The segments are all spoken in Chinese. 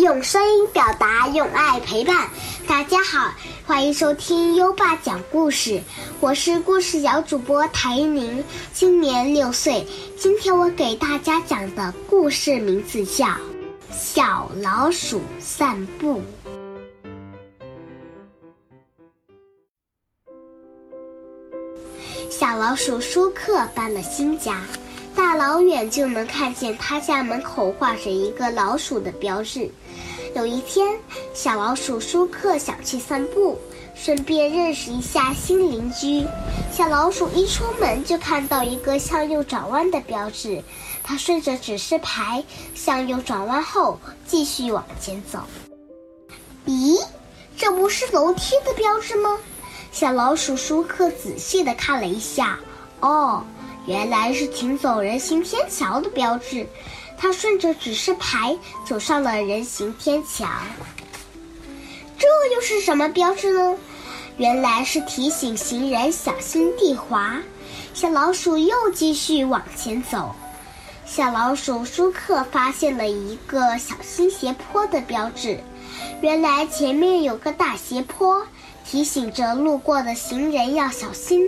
用声音表达，用爱陪伴。大家好，欢迎收听优爸讲故事，我是故事小主播谭一宁，今年六岁。今天我给大家讲的故事名字叫《小老鼠散步》。小老鼠舒克搬了新家。大老远就能看见他家门口挂着一个老鼠的标志。有一天，小老鼠舒克想去散步，顺便认识一下新邻居。小老鼠一出门就看到一个向右转弯的标志，它顺着指示牌向右转弯后继续往前走。咦，这不是楼梯的标志吗？小老鼠舒克仔细地看了一下，哦。原来是请走人行天桥的标志，他顺着指示牌走上了人行天桥。这又是什么标志呢？原来是提醒行人小心地滑。小老鼠又继续往前走，小老鼠舒克发现了一个小心斜坡的标志，原来前面有个大斜坡，提醒着路过的行人要小心。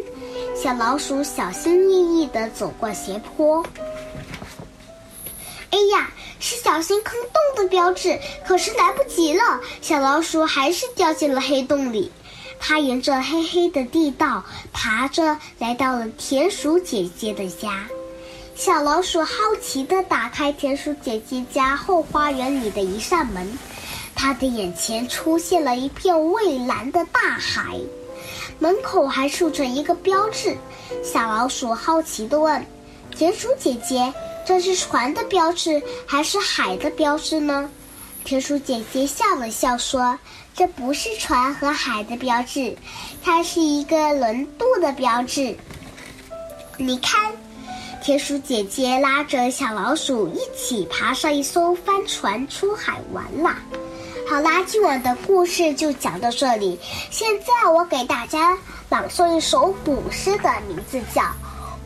小老鼠小心翼翼地走过斜坡。哎呀，是小心坑洞的标志，可是来不及了，小老鼠还是掉进了黑洞里。它沿着黑黑的地道爬着，来到了田鼠姐姐的家。小老鼠好奇地打开田鼠姐姐家后花园里的一扇门，它的眼前出现了一片蔚蓝的大海。门口还竖着一个标志，小老鼠好奇地问：“田鼠姐姐，这是船的标志还是海的标志呢？”田鼠姐姐笑了笑说：“这不是船和海的标志，它是一个轮渡的标志。你看。”田鼠姐姐拉着小老鼠一起爬上一艘帆船出海玩啦。好啦，今晚的故事就讲到这里。现在我给大家朗诵一首古诗的名字叫《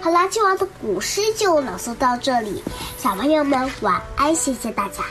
好啦，今晚的古诗就朗诵到这里，小朋友们晚安，谢谢大家。